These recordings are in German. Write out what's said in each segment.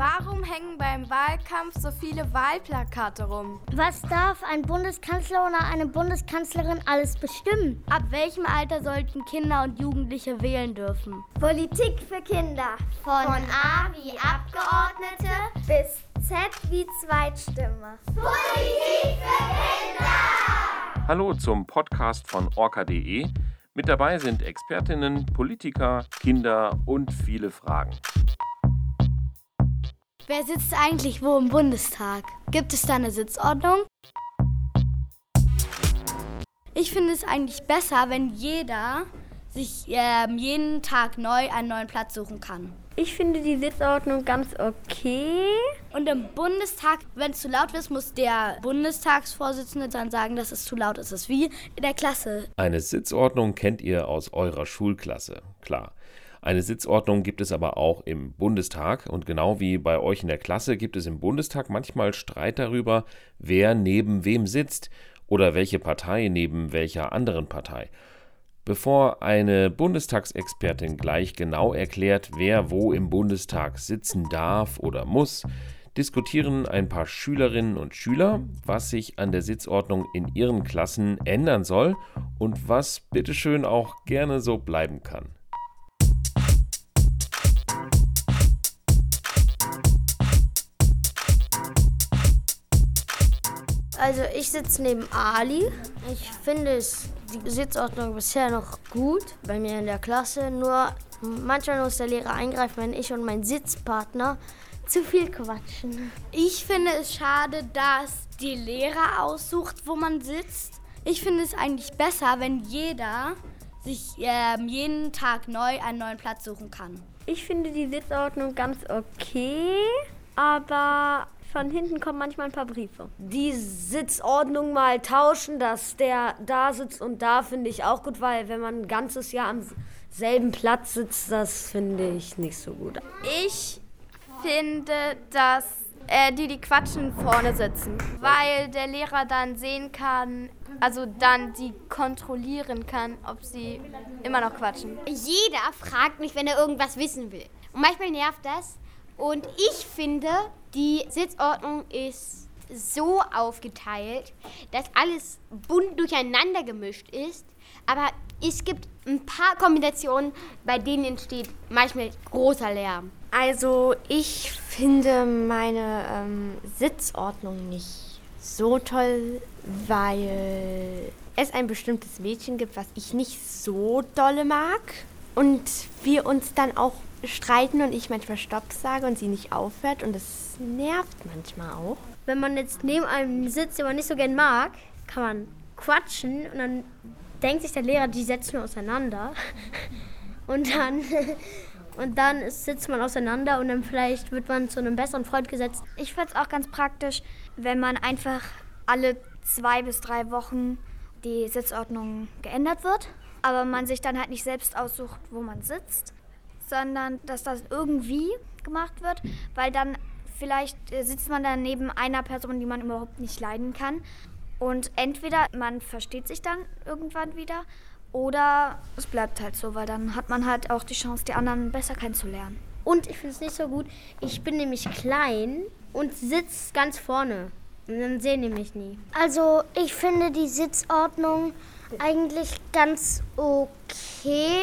Warum hängen beim Wahlkampf so viele Wahlplakate rum? Was darf ein Bundeskanzler oder eine Bundeskanzlerin alles bestimmen? Ab welchem Alter sollten Kinder und Jugendliche wählen dürfen? Politik für Kinder. Von, Von A wie Abgeordnete bis Z wie Zweitstimme. Politik für Kinder! Hallo zum Podcast von orca.de. Mit dabei sind Expertinnen, Politiker, Kinder und viele Fragen. Wer sitzt eigentlich wo im Bundestag? Gibt es da eine Sitzordnung? Ich finde es eigentlich besser, wenn jeder sich äh, jeden Tag neu einen neuen Platz suchen kann. Ich finde die Sitzordnung ganz okay. Und im Bundestag, wenn es zu laut ist, muss der Bundestagsvorsitzende dann sagen, dass es zu laut ist. Das ist wie in der Klasse. Eine Sitzordnung kennt ihr aus eurer Schulklasse, klar. Eine Sitzordnung gibt es aber auch im Bundestag und genau wie bei euch in der Klasse gibt es im Bundestag manchmal Streit darüber, wer neben wem sitzt oder welche Partei neben welcher anderen Partei. Bevor eine Bundestagsexpertin gleich genau erklärt, wer wo im Bundestag sitzen darf oder muss, diskutieren ein paar Schülerinnen und Schüler, was sich an der Sitzordnung in ihren Klassen ändern soll und was bitteschön auch gerne so bleiben kann. Also ich sitze neben Ali. Ich finde es die Sitzordnung bisher noch gut bei mir in der Klasse. Nur manchmal muss der Lehrer eingreifen, wenn ich und mein Sitzpartner zu viel quatschen. Ich finde es schade, dass die Lehrer aussucht, wo man sitzt. Ich finde es eigentlich besser, wenn jeder sich äh, jeden Tag neu einen neuen Platz suchen kann. Ich finde die Sitzordnung ganz okay, aber von hinten kommen manchmal ein paar Briefe. Die Sitzordnung mal tauschen, dass der da sitzt und da finde ich auch gut, weil wenn man ein ganzes Jahr am selben Platz sitzt, das finde ich nicht so gut. Ich finde, dass äh, die, die quatschen, vorne sitzen, weil der Lehrer dann sehen kann, also dann die kontrollieren kann, ob sie immer noch quatschen. Jeder fragt mich, wenn er irgendwas wissen will. Und manchmal nervt das. Und ich finde, die Sitzordnung ist so aufgeteilt, dass alles bunt durcheinander gemischt ist. Aber es gibt ein paar Kombinationen, bei denen entsteht manchmal großer Lärm. Also ich finde meine ähm, Sitzordnung nicht so toll, weil es ein bestimmtes Mädchen gibt, was ich nicht so dolle mag. Und wir uns dann auch streiten und ich manchmal Stopp sage und sie nicht aufhört und das nervt manchmal auch. Wenn man jetzt neben einem sitzt, den man nicht so gern mag, kann man quatschen und dann denkt sich der Lehrer, die setzen wir auseinander. Und dann, und dann sitzt man auseinander und dann vielleicht wird man zu einem besseren Freund gesetzt. Ich finde es auch ganz praktisch, wenn man einfach alle zwei bis drei Wochen die Sitzordnung geändert wird, aber man sich dann halt nicht selbst aussucht, wo man sitzt, sondern dass das irgendwie gemacht wird, weil dann vielleicht äh, sitzt man dann neben einer Person, die man überhaupt nicht leiden kann. Und entweder man versteht sich dann irgendwann wieder oder es bleibt halt so, weil dann hat man halt auch die Chance, die anderen besser kennenzulernen. Und ich finde es nicht so gut. Ich bin nämlich klein und sitze ganz vorne. Und dann sehen die mich nie. Also ich finde die Sitzordnung eigentlich ganz okay.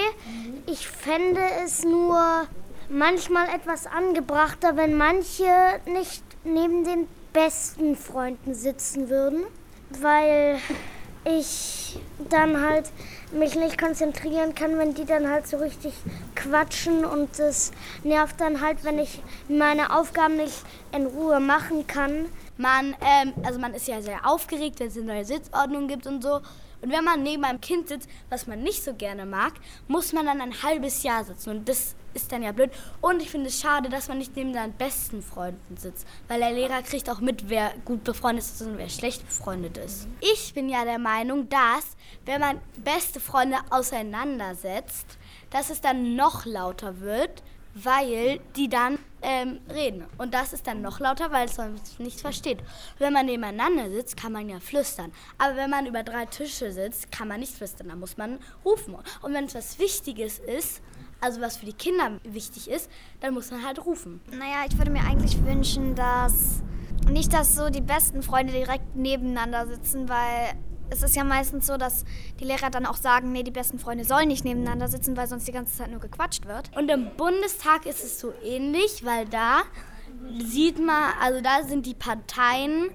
Ich fände es nur manchmal etwas angebrachter, wenn manche nicht neben den besten Freunden sitzen würden, weil ich dann halt mich nicht konzentrieren kann, wenn die dann halt so richtig quatschen und das nervt dann halt, wenn ich meine Aufgaben nicht in Ruhe machen kann. Man, ähm, also man ist ja sehr aufgeregt, wenn es eine neue Sitzordnung gibt und so. Und wenn man neben einem Kind sitzt, was man nicht so gerne mag, muss man dann ein halbes Jahr sitzen. Und das ist dann ja blöd. Und ich finde es schade, dass man nicht neben seinen besten Freunden sitzt. Weil der Lehrer kriegt auch mit, wer gut befreundet ist und wer schlecht befreundet ist. Ich bin ja der Meinung, dass, wenn man beste Freunde auseinandersetzt, dass es dann noch lauter wird, weil die dann ähm, reden. Und das ist dann noch lauter, weil es sonst nicht versteht. Wenn man nebeneinander sitzt, kann man ja flüstern. Aber wenn man über drei Tische sitzt, kann man nicht flüstern. Da muss man rufen. Und wenn es was Wichtiges ist, also was für die Kinder wichtig ist, dann muss man halt rufen. Naja, ich würde mir eigentlich wünschen, dass nicht, dass so die besten Freunde direkt nebeneinander sitzen, weil es ist ja meistens so, dass die Lehrer dann auch sagen, nee, die besten Freunde sollen nicht nebeneinander sitzen, weil sonst die ganze Zeit nur gequatscht wird. Und im Bundestag ist es so ähnlich, weil da sieht man, also da sind die Parteien,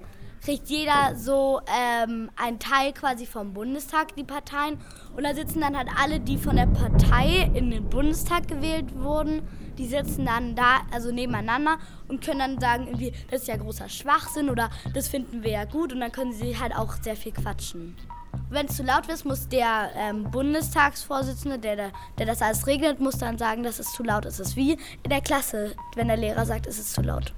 kriegt jeder so ähm, ein Teil quasi vom Bundestag, die Parteien. Und da sitzen dann halt alle, die von der Partei in den Bundestag gewählt wurden, die sitzen dann da, also nebeneinander und können dann sagen, irgendwie, das ist ja großer Schwachsinn oder das finden wir ja gut und dann können sie halt auch sehr viel quatschen. Wenn es zu laut wird, muss der ähm, Bundestagsvorsitzende, der, der, das alles regelt, muss dann sagen, dass es zu laut ist. Es ist wie in der Klasse, wenn der Lehrer sagt, es ist zu laut.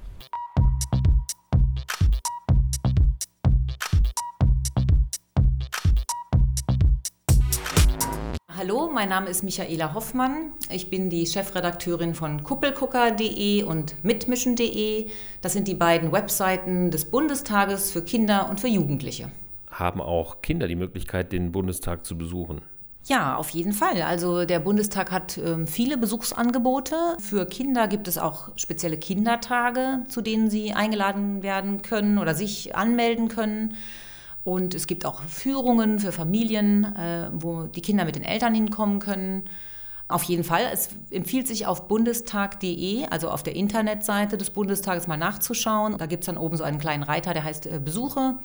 Hallo, mein Name ist Michaela Hoffmann. Ich bin die Chefredakteurin von kuppelgucker.de und mitmischen.de. Das sind die beiden Webseiten des Bundestages für Kinder und für Jugendliche. Haben auch Kinder die Möglichkeit, den Bundestag zu besuchen? Ja, auf jeden Fall. Also der Bundestag hat ähm, viele Besuchsangebote. Für Kinder gibt es auch spezielle Kindertage, zu denen sie eingeladen werden können oder sich anmelden können. Und es gibt auch Führungen für Familien, äh, wo die Kinder mit den Eltern hinkommen können. Auf jeden Fall. Es empfiehlt sich auf bundestag.de, also auf der Internetseite des Bundestages mal nachzuschauen. Da gibt es dann oben so einen kleinen Reiter, der heißt äh, Besuche.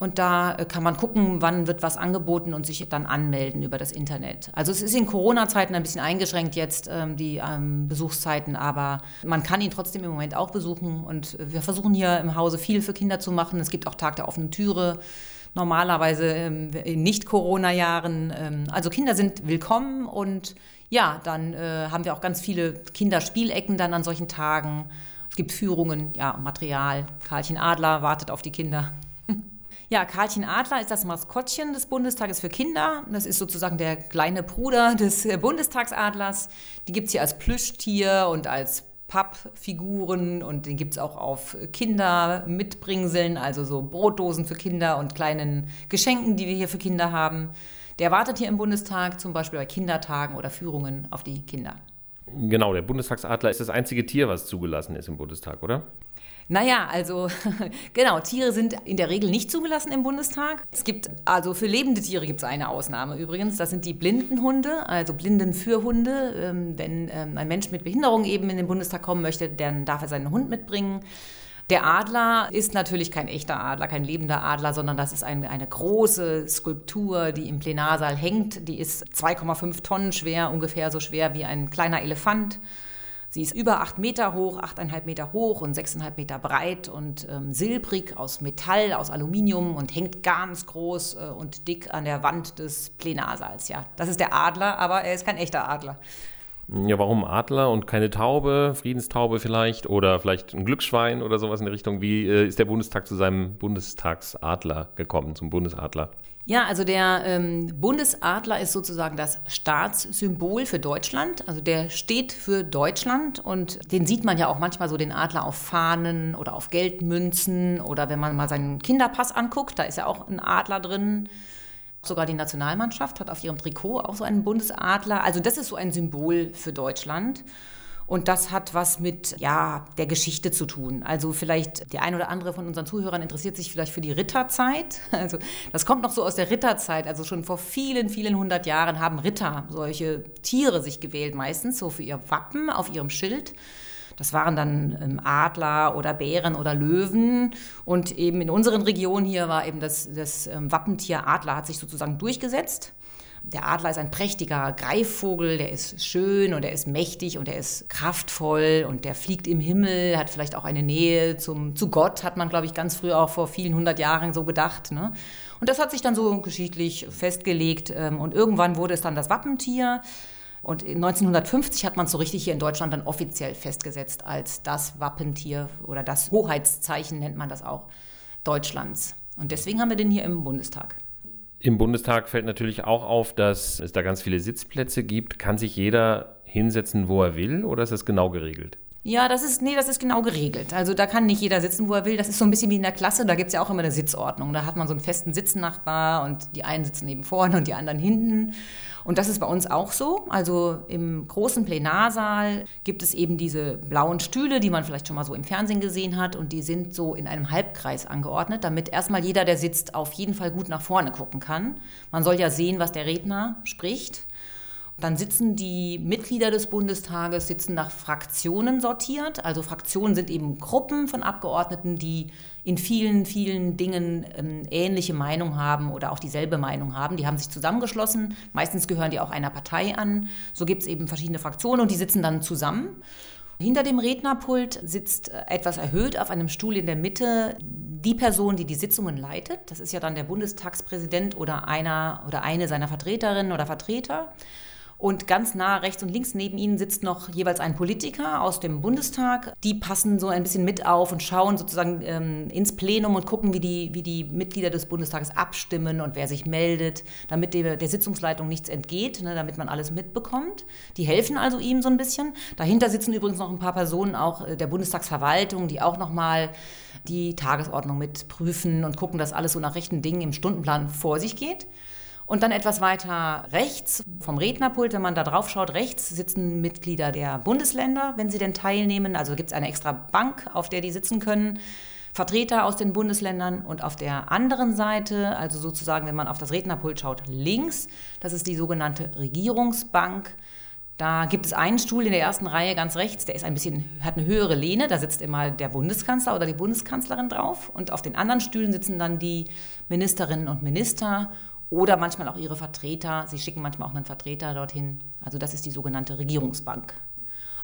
Und da äh, kann man gucken, wann wird was angeboten und sich dann anmelden über das Internet. Also es ist in Corona-Zeiten ein bisschen eingeschränkt jetzt, ähm, die ähm, Besuchszeiten, aber man kann ihn trotzdem im Moment auch besuchen. Und wir versuchen hier im Hause viel für Kinder zu machen. Es gibt auch Tag der offenen Türe normalerweise ähm, in Nicht-Corona-Jahren. Also Kinder sind willkommen und ja, dann äh, haben wir auch ganz viele Kinderspielecken dann an solchen Tagen. Es gibt Führungen, ja, Material. Karlchen Adler wartet auf die Kinder. Ja, Karlchen Adler ist das Maskottchen des Bundestages für Kinder. Das ist sozusagen der kleine Bruder des äh, Bundestagsadlers. Die gibt es hier als Plüschtier und als Pappfiguren und den gibt es auch auf Kinder mitbringseln, also so Brotdosen für Kinder und kleinen Geschenken, die wir hier für Kinder haben. Der wartet hier im Bundestag, zum Beispiel bei Kindertagen oder Führungen auf die Kinder. Genau, der Bundestagsadler ist das einzige Tier, was zugelassen ist im Bundestag, oder? Naja, also genau, Tiere sind in der Regel nicht zugelassen im Bundestag. Es gibt, also für lebende Tiere gibt es eine Ausnahme übrigens. Das sind die Blindenhunde, also Blindenführhunde. Ähm, wenn ähm, ein Mensch mit Behinderung eben in den Bundestag kommen möchte, dann darf er seinen Hund mitbringen. Der Adler ist natürlich kein echter Adler, kein lebender Adler, sondern das ist ein, eine große Skulptur, die im Plenarsaal hängt. Die ist 2,5 Tonnen schwer, ungefähr so schwer wie ein kleiner Elefant. Sie ist über acht Meter hoch, achteinhalb Meter hoch und sechseinhalb Meter breit und ähm, silbrig aus Metall, aus Aluminium und hängt ganz groß äh, und dick an der Wand des Plenarsaals. Ja, das ist der Adler, aber er ist kein echter Adler. Ja, warum Adler und keine Taube, Friedenstaube vielleicht oder vielleicht ein Glücksschwein oder sowas in der Richtung? Wie äh, ist der Bundestag zu seinem Bundestagsadler gekommen, zum Bundesadler? Ja, also der ähm, Bundesadler ist sozusagen das Staatssymbol für Deutschland. Also der steht für Deutschland und den sieht man ja auch manchmal so den Adler auf Fahnen oder auf Geldmünzen oder wenn man mal seinen Kinderpass anguckt, da ist ja auch ein Adler drin. Sogar die Nationalmannschaft hat auf ihrem Trikot auch so einen Bundesadler. Also das ist so ein Symbol für Deutschland. Und das hat was mit ja, der Geschichte zu tun. Also vielleicht der ein oder andere von unseren Zuhörern interessiert sich vielleicht für die Ritterzeit. Also das kommt noch so aus der Ritterzeit. Also schon vor vielen, vielen hundert Jahren haben Ritter solche Tiere sich gewählt, meistens so für ihr Wappen auf ihrem Schild. Das waren dann ähm, Adler oder Bären oder Löwen. Und eben in unseren Regionen hier war eben das, das ähm, Wappentier Adler hat sich sozusagen durchgesetzt. Der Adler ist ein prächtiger Greifvogel, der ist schön und er ist mächtig und er ist kraftvoll und der fliegt im Himmel, hat vielleicht auch eine Nähe zum, zu Gott, hat man, glaube ich, ganz früh auch vor vielen hundert Jahren so gedacht. Ne? Und das hat sich dann so geschichtlich festgelegt ähm, und irgendwann wurde es dann das Wappentier. Und 1950 hat man es so richtig hier in Deutschland dann offiziell festgesetzt als das Wappentier oder das Hoheitszeichen nennt man das auch Deutschlands. Und deswegen haben wir den hier im Bundestag. Im Bundestag fällt natürlich auch auf, dass es da ganz viele Sitzplätze gibt. Kann sich jeder hinsetzen, wo er will, oder ist das genau geregelt? Ja, das ist, nee, das ist genau geregelt. Also da kann nicht jeder sitzen, wo er will. Das ist so ein bisschen wie in der Klasse, da gibt es ja auch immer eine Sitzordnung. Da hat man so einen festen Sitznachbar und die einen sitzen neben vorne und die anderen hinten. Und das ist bei uns auch so. Also im großen Plenarsaal gibt es eben diese blauen Stühle, die man vielleicht schon mal so im Fernsehen gesehen hat. Und die sind so in einem Halbkreis angeordnet, damit erstmal jeder, der sitzt, auf jeden Fall gut nach vorne gucken kann. Man soll ja sehen, was der Redner spricht. Dann sitzen die Mitglieder des Bundestages sitzen nach Fraktionen sortiert. Also Fraktionen sind eben Gruppen von Abgeordneten, die in vielen, vielen Dingen ähm, ähnliche Meinung haben oder auch dieselbe Meinung haben. Die haben sich zusammengeschlossen. Meistens gehören die auch einer Partei an. So gibt es eben verschiedene Fraktionen und die sitzen dann zusammen. Hinter dem Rednerpult sitzt äh, etwas erhöht auf einem Stuhl in der Mitte die Person, die die Sitzungen leitet. Das ist ja dann der Bundestagspräsident oder einer oder eine seiner Vertreterinnen oder Vertreter. Und ganz nah rechts und links neben ihnen sitzt noch jeweils ein Politiker aus dem Bundestag. Die passen so ein bisschen mit auf und schauen sozusagen ähm, ins Plenum und gucken, wie die, wie die Mitglieder des Bundestages abstimmen und wer sich meldet, damit der, der Sitzungsleitung nichts entgeht, ne, damit man alles mitbekommt. Die helfen also ihm so ein bisschen. Dahinter sitzen übrigens noch ein paar Personen auch äh, der Bundestagsverwaltung, die auch nochmal die Tagesordnung mitprüfen und gucken, dass alles so nach rechten Dingen im Stundenplan vor sich geht. Und dann etwas weiter rechts vom Rednerpult, wenn man da drauf schaut, rechts sitzen Mitglieder der Bundesländer, wenn sie denn teilnehmen. Also gibt es eine extra Bank, auf der die sitzen können. Vertreter aus den Bundesländern und auf der anderen Seite, also sozusagen, wenn man auf das Rednerpult schaut, links, das ist die sogenannte Regierungsbank. Da gibt es einen Stuhl in der ersten Reihe ganz rechts, der ist ein bisschen, hat eine höhere Lehne, da sitzt immer der Bundeskanzler oder die Bundeskanzlerin drauf. Und auf den anderen Stühlen sitzen dann die Ministerinnen und Minister oder manchmal auch ihre Vertreter. Sie schicken manchmal auch einen Vertreter dorthin. Also das ist die sogenannte Regierungsbank.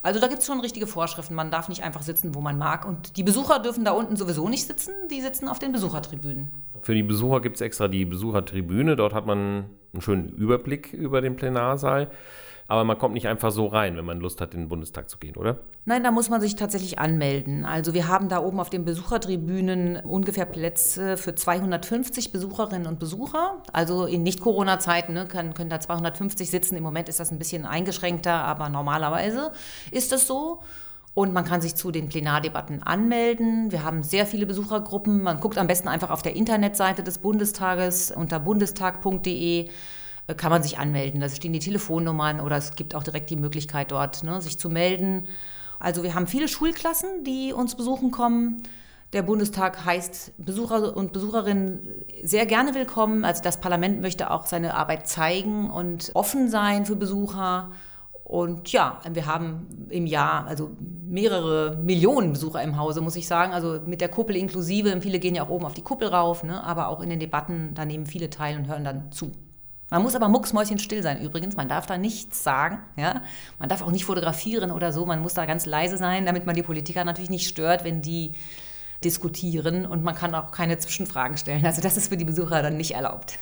Also da gibt es schon richtige Vorschriften. Man darf nicht einfach sitzen, wo man mag. Und die Besucher dürfen da unten sowieso nicht sitzen. Die sitzen auf den Besuchertribünen. Für die Besucher gibt es extra die Besuchertribüne. Dort hat man einen schönen Überblick über den Plenarsaal. Aber man kommt nicht einfach so rein, wenn man Lust hat, in den Bundestag zu gehen, oder? Nein, da muss man sich tatsächlich anmelden. Also wir haben da oben auf den Besuchertribünen ungefähr Plätze für 250 Besucherinnen und Besucher. Also in Nicht-Corona-Zeiten ne, können, können da 250 sitzen. Im Moment ist das ein bisschen eingeschränkter, aber normalerweise ist das so. Und man kann sich zu den Plenardebatten anmelden. Wir haben sehr viele Besuchergruppen. Man guckt am besten einfach auf der Internetseite des Bundestages unter bundestag.de kann man sich anmelden. Da stehen die Telefonnummern oder es gibt auch direkt die Möglichkeit dort, ne, sich zu melden. Also wir haben viele Schulklassen, die uns besuchen kommen. Der Bundestag heißt Besucher und Besucherinnen sehr gerne willkommen. Also das Parlament möchte auch seine Arbeit zeigen und offen sein für Besucher. Und ja, wir haben im Jahr also mehrere Millionen Besucher im Hause, muss ich sagen. Also mit der Kuppel inklusive. Viele gehen ja auch oben auf die Kuppel rauf, ne? aber auch in den Debatten, da nehmen viele teil und hören dann zu. Man muss aber mucksmäuschenstill sein übrigens. Man darf da nichts sagen. Ja? Man darf auch nicht fotografieren oder so. Man muss da ganz leise sein, damit man die Politiker natürlich nicht stört, wenn die diskutieren. Und man kann auch keine Zwischenfragen stellen. Also das ist für die Besucher dann nicht erlaubt.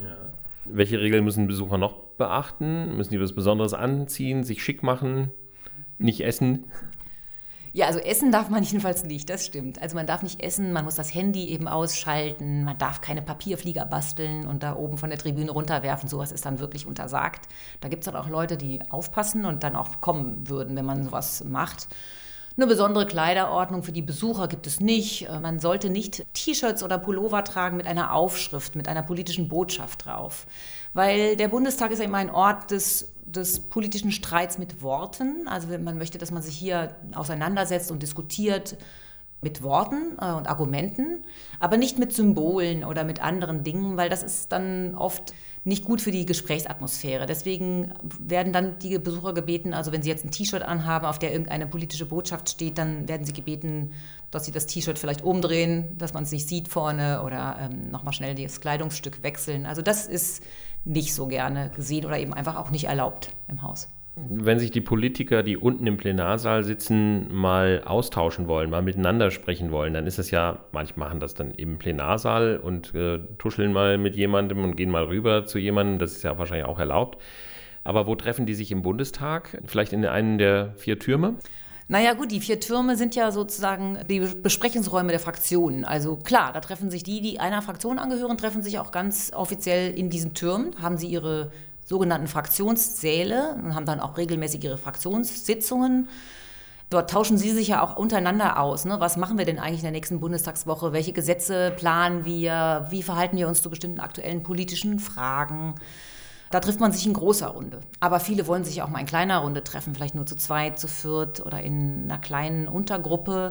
Ja. Welche Regeln müssen Besucher noch beachten? Müssen die was Besonderes anziehen, sich schick machen, nicht essen? Ja, also essen darf man jedenfalls nicht, das stimmt. Also man darf nicht essen, man muss das Handy eben ausschalten, man darf keine Papierflieger basteln und da oben von der Tribüne runterwerfen. Sowas ist dann wirklich untersagt. Da gibt es dann auch Leute, die aufpassen und dann auch kommen würden, wenn man sowas macht. Eine besondere Kleiderordnung für die Besucher gibt es nicht. Äh, man sollte nicht T-Shirts oder Pullover tragen mit einer Aufschrift, mit einer politischen Botschaft drauf. Weil der Bundestag ist ja immer ein Ort des, des politischen Streits mit Worten. Also man möchte, dass man sich hier auseinandersetzt und diskutiert mit Worten äh, und Argumenten, aber nicht mit Symbolen oder mit anderen Dingen, weil das ist dann oft nicht gut für die Gesprächsatmosphäre. Deswegen werden dann die Besucher gebeten, also wenn sie jetzt ein T-Shirt anhaben, auf der irgendeine politische Botschaft steht, dann werden sie gebeten, dass sie das T-Shirt vielleicht umdrehen, dass man es nicht sieht vorne oder ähm, nochmal schnell das Kleidungsstück wechseln. Also das ist nicht so gerne gesehen oder eben einfach auch nicht erlaubt im Haus. Wenn sich die Politiker, die unten im Plenarsaal sitzen, mal austauschen wollen, mal miteinander sprechen wollen, dann ist es ja, manche machen das dann im Plenarsaal und äh, tuscheln mal mit jemandem und gehen mal rüber zu jemandem, das ist ja wahrscheinlich auch erlaubt. Aber wo treffen die sich im Bundestag? Vielleicht in einem der vier Türme? Naja gut, die vier Türme sind ja sozusagen die Besprechungsräume der Fraktionen. Also klar, da treffen sich die, die einer Fraktion angehören, treffen sich auch ganz offiziell in diesen Türmen, haben sie ihre sogenannten Fraktionssäle und haben dann auch regelmäßig ihre Fraktionssitzungen. Dort tauschen Sie sich ja auch untereinander aus. Ne? Was machen wir denn eigentlich in der nächsten Bundestagswoche? Welche Gesetze planen wir? Wie verhalten wir uns zu bestimmten aktuellen politischen Fragen? Da trifft man sich in großer Runde. Aber viele wollen sich auch mal in kleiner Runde treffen, vielleicht nur zu zweit, zu viert oder in einer kleinen Untergruppe.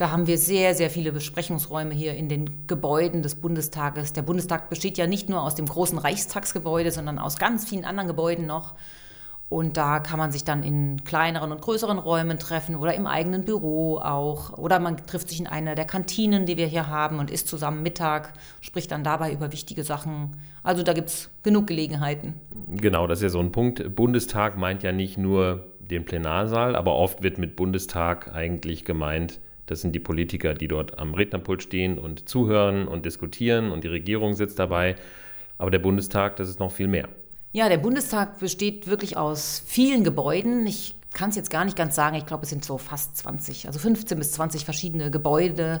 Da haben wir sehr, sehr viele Besprechungsräume hier in den Gebäuden des Bundestages. Der Bundestag besteht ja nicht nur aus dem großen Reichstagsgebäude, sondern aus ganz vielen anderen Gebäuden noch. Und da kann man sich dann in kleineren und größeren Räumen treffen oder im eigenen Büro auch. Oder man trifft sich in einer der Kantinen, die wir hier haben und isst zusammen Mittag, spricht dann dabei über wichtige Sachen. Also da gibt es genug Gelegenheiten. Genau, das ist ja so ein Punkt. Bundestag meint ja nicht nur den Plenarsaal, aber oft wird mit Bundestag eigentlich gemeint, das sind die Politiker, die dort am Rednerpult stehen und zuhören und diskutieren und die Regierung sitzt dabei. Aber der Bundestag, das ist noch viel mehr. Ja, der Bundestag besteht wirklich aus vielen Gebäuden. Ich kann es jetzt gar nicht ganz sagen. Ich glaube, es sind so fast 20, also 15 bis 20 verschiedene Gebäude.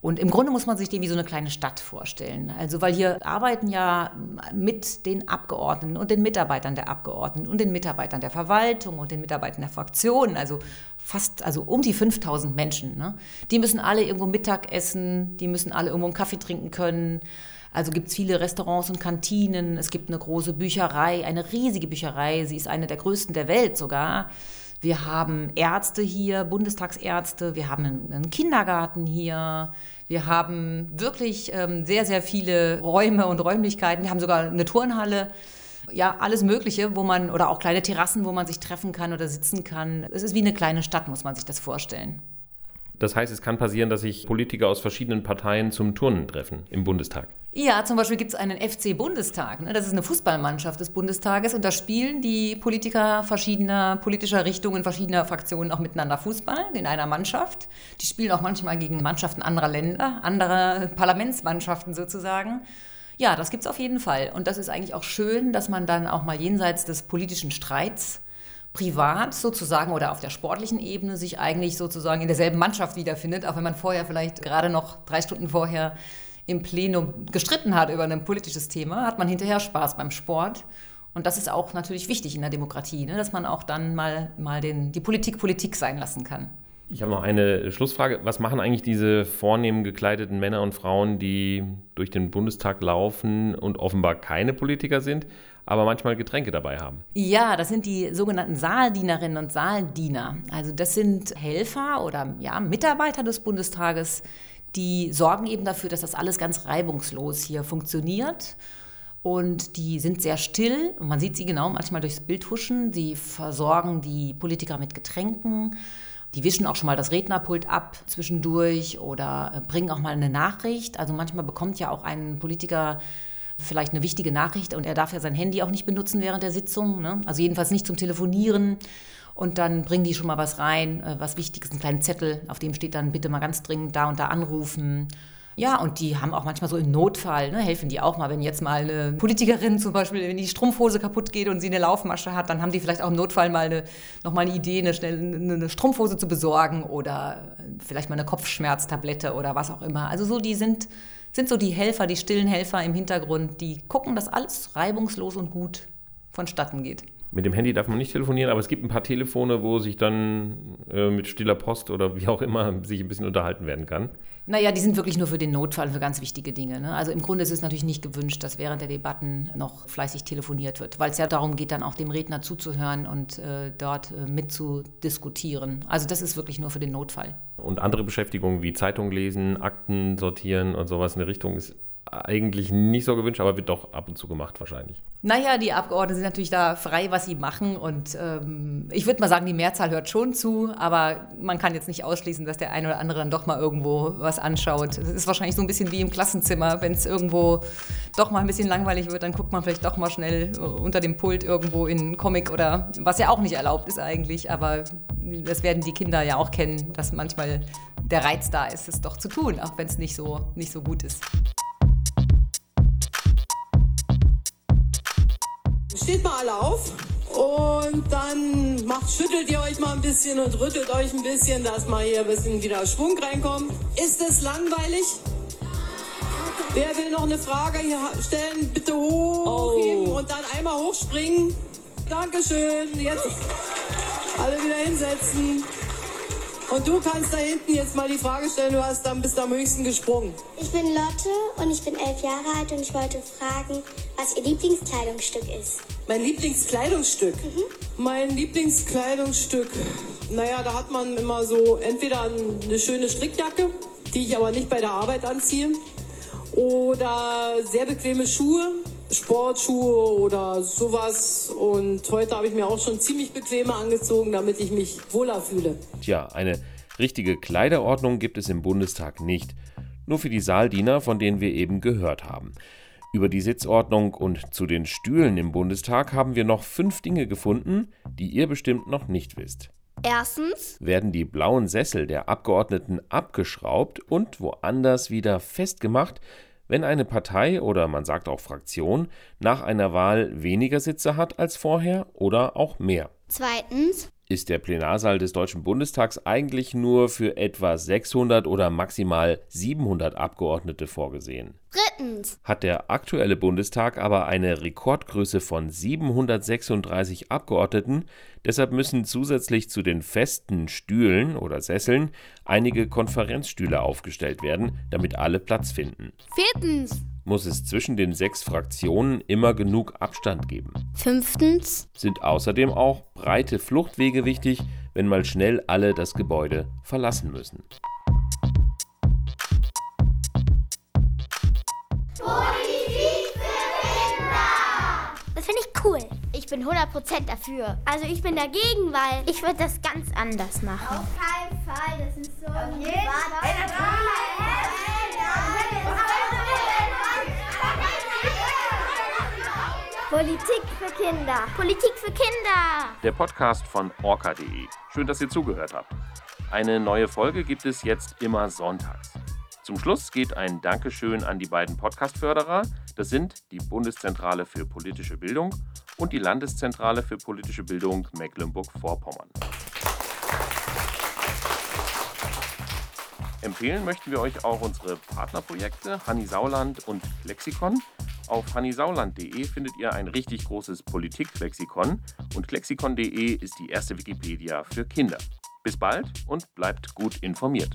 Und im Grunde muss man sich dem wie so eine kleine Stadt vorstellen. Also, weil hier arbeiten ja mit den Abgeordneten und den Mitarbeitern der Abgeordneten und den Mitarbeitern der Verwaltung und den Mitarbeitern der Fraktionen, also fast, also um die 5000 Menschen. Ne? Die müssen alle irgendwo Mittag essen, die müssen alle irgendwo einen Kaffee trinken können. Also gibt es viele Restaurants und Kantinen. Es gibt eine große Bücherei, eine riesige Bücherei. Sie ist eine der größten der Welt sogar. Wir haben Ärzte hier, Bundestagsärzte. Wir haben einen, Kindergarten hier. Wir haben wirklich ähm, sehr, sehr viele Räume und Räumlichkeiten. Wir haben sogar eine Turnhalle. Ja, alles Mögliche, wo man, oder auch kleine Terrassen, wo man sich treffen kann oder sitzen kann. Es ist wie eine kleine Stadt, muss man sich das vorstellen. Das heißt, es kann passieren, dass sich Politiker aus verschiedenen Parteien zum Turnen treffen im Bundestag. Ja, zum Beispiel gibt es einen FC Bundestag. Ne? Das ist eine Fußballmannschaft des Bundestages und da spielen die Politiker verschiedener politischer Richtungen, verschiedener Fraktionen auch miteinander Fußball in einer Mannschaft. Die spielen auch manchmal gegen Mannschaften anderer Länder, anderer Parlamentsmannschaften sozusagen. Ja, das gibt es auf jeden Fall. Und das ist eigentlich auch schön, dass man dann auch mal jenseits des politischen Streits privat sozusagen oder auf der sportlichen Ebene sich eigentlich sozusagen in derselben Mannschaft wiederfindet, auch wenn man vorher vielleicht gerade noch drei Stunden vorher im Plenum gestritten hat über ein politisches Thema, hat man hinterher Spaß beim Sport. Und das ist auch natürlich wichtig in der Demokratie, ne? dass man auch dann mal, mal den, die Politik Politik sein lassen kann. Ich habe noch eine Schlussfrage. Was machen eigentlich diese vornehm gekleideten Männer und Frauen, die durch den Bundestag laufen und offenbar keine Politiker sind, aber manchmal Getränke dabei haben? Ja, das sind die sogenannten Saaldienerinnen und Saaldiener. Also das sind Helfer oder ja, Mitarbeiter des Bundestages, die sorgen eben dafür, dass das alles ganz reibungslos hier funktioniert. Und die sind sehr still und man sieht sie genau manchmal durchs Bild huschen. Sie versorgen die Politiker mit Getränken die wischen auch schon mal das Rednerpult ab zwischendurch oder äh, bringen auch mal eine Nachricht. Also manchmal bekommt ja auch ein Politiker vielleicht eine wichtige Nachricht und er darf ja sein Handy auch nicht benutzen während der Sitzung. Ne? Also jedenfalls nicht zum Telefonieren. Und dann bringen die schon mal was rein, äh, was Wichtiges, einen kleinen Zettel, auf dem steht dann bitte mal ganz dringend da und da anrufen. Ja, und die haben auch manchmal so im Notfall, ne, helfen die auch mal, wenn jetzt mal eine Politikerin zum Beispiel, wenn die Strumpfhose kaputt geht und sie eine Laufmasche hat, dann haben die vielleicht auch im Notfall mal eine, nochmal eine Idee, eine, schnell, eine Strumpfhose zu besorgen oder vielleicht mal eine Kopfschmerztablette oder was auch immer. Also so, die sind, sind so die Helfer, die stillen Helfer im Hintergrund, die gucken, dass alles reibungslos und gut vonstatten geht. Mit dem Handy darf man nicht telefonieren, aber es gibt ein paar Telefone, wo sich dann äh, mit stiller Post oder wie auch immer sich ein bisschen unterhalten werden kann. Naja, die sind wirklich nur für den Notfall, für ganz wichtige Dinge. Ne? Also im Grunde ist es natürlich nicht gewünscht, dass während der Debatten noch fleißig telefoniert wird, weil es ja darum geht, dann auch dem Redner zuzuhören und äh, dort äh, mitzudiskutieren. Also das ist wirklich nur für den Notfall. Und andere Beschäftigungen wie Zeitung lesen, Akten sortieren und sowas in der Richtung ist eigentlich nicht so gewünscht, aber wird doch ab und zu gemacht wahrscheinlich. Naja, die Abgeordneten sind natürlich da frei, was sie machen. Und ähm, ich würde mal sagen, die Mehrzahl hört schon zu, aber man kann jetzt nicht ausschließen, dass der eine oder andere dann doch mal irgendwo was anschaut. Es ist wahrscheinlich so ein bisschen wie im Klassenzimmer. Wenn es irgendwo doch mal ein bisschen langweilig wird, dann guckt man vielleicht doch mal schnell äh, unter dem Pult irgendwo in einen Comic oder was ja auch nicht erlaubt ist eigentlich. Aber das werden die Kinder ja auch kennen, dass manchmal der Reiz da ist, es doch zu tun, auch wenn es nicht so, nicht so gut ist. Steht mal alle auf und dann macht, schüttelt ihr euch mal ein bisschen und rüttelt euch ein bisschen, dass mal hier ein bisschen wieder Schwung reinkommt. Ist es langweilig? Wer will noch eine Frage hier stellen? Bitte hochheben oh. und dann einmal hochspringen. Dankeschön. Jetzt alle wieder hinsetzen. Und du kannst da hinten jetzt mal die Frage stellen, du hast dann bist am höchsten gesprungen. Ich bin Lotte und ich bin elf Jahre alt und ich wollte fragen, was Ihr Lieblingskleidungsstück ist. Mein Lieblingskleidungsstück? Mein Lieblingskleidungsstück, naja, da hat man immer so entweder eine schöne Strickjacke, die ich aber nicht bei der Arbeit anziehe, oder sehr bequeme Schuhe, Sportschuhe oder sowas. Und heute habe ich mir auch schon ziemlich bequeme angezogen, damit ich mich wohler fühle. Tja, eine richtige Kleiderordnung gibt es im Bundestag nicht. Nur für die Saaldiener, von denen wir eben gehört haben. Über die Sitzordnung und zu den Stühlen im Bundestag haben wir noch fünf Dinge gefunden, die ihr bestimmt noch nicht wisst. Erstens Werden die blauen Sessel der Abgeordneten abgeschraubt und woanders wieder festgemacht, wenn eine Partei oder man sagt auch Fraktion nach einer Wahl weniger Sitze hat als vorher oder auch mehr. Zweitens Ist der Plenarsaal des Deutschen Bundestags eigentlich nur für etwa 600 oder maximal 700 Abgeordnete vorgesehen? Drittens Hat der aktuelle Bundestag aber eine Rekordgröße von 736 Abgeordneten, deshalb müssen zusätzlich zu den festen Stühlen oder Sesseln einige Konferenzstühle aufgestellt werden, damit alle Platz finden. Viertens Muss es zwischen den sechs Fraktionen immer genug Abstand geben. Fünftens Sind außerdem auch breite Fluchtwege wichtig, wenn mal schnell alle das Gebäude verlassen müssen. Ich bin 100% dafür. Also ich bin dagegen, weil Ich würde das ganz anders machen. Auf keinen Fall, das ist so ein Politik für Kinder. Politik für Kinder. Der Podcast von orca.de. Schön, dass ihr zugehört habt. Eine neue Folge gibt es jetzt immer sonntags. Zum Schluss geht ein Dankeschön an die beiden Podcast-Förderer. Das sind die Bundeszentrale für politische Bildung und die Landeszentrale für politische Bildung Mecklenburg-Vorpommern. Empfehlen möchten wir euch auch unsere Partnerprojekte Hanni Sauland und Lexikon. Auf hannisauland.de findet ihr ein richtig großes Politik-Lexikon und lexikon.de ist die erste Wikipedia für Kinder. Bis bald und bleibt gut informiert.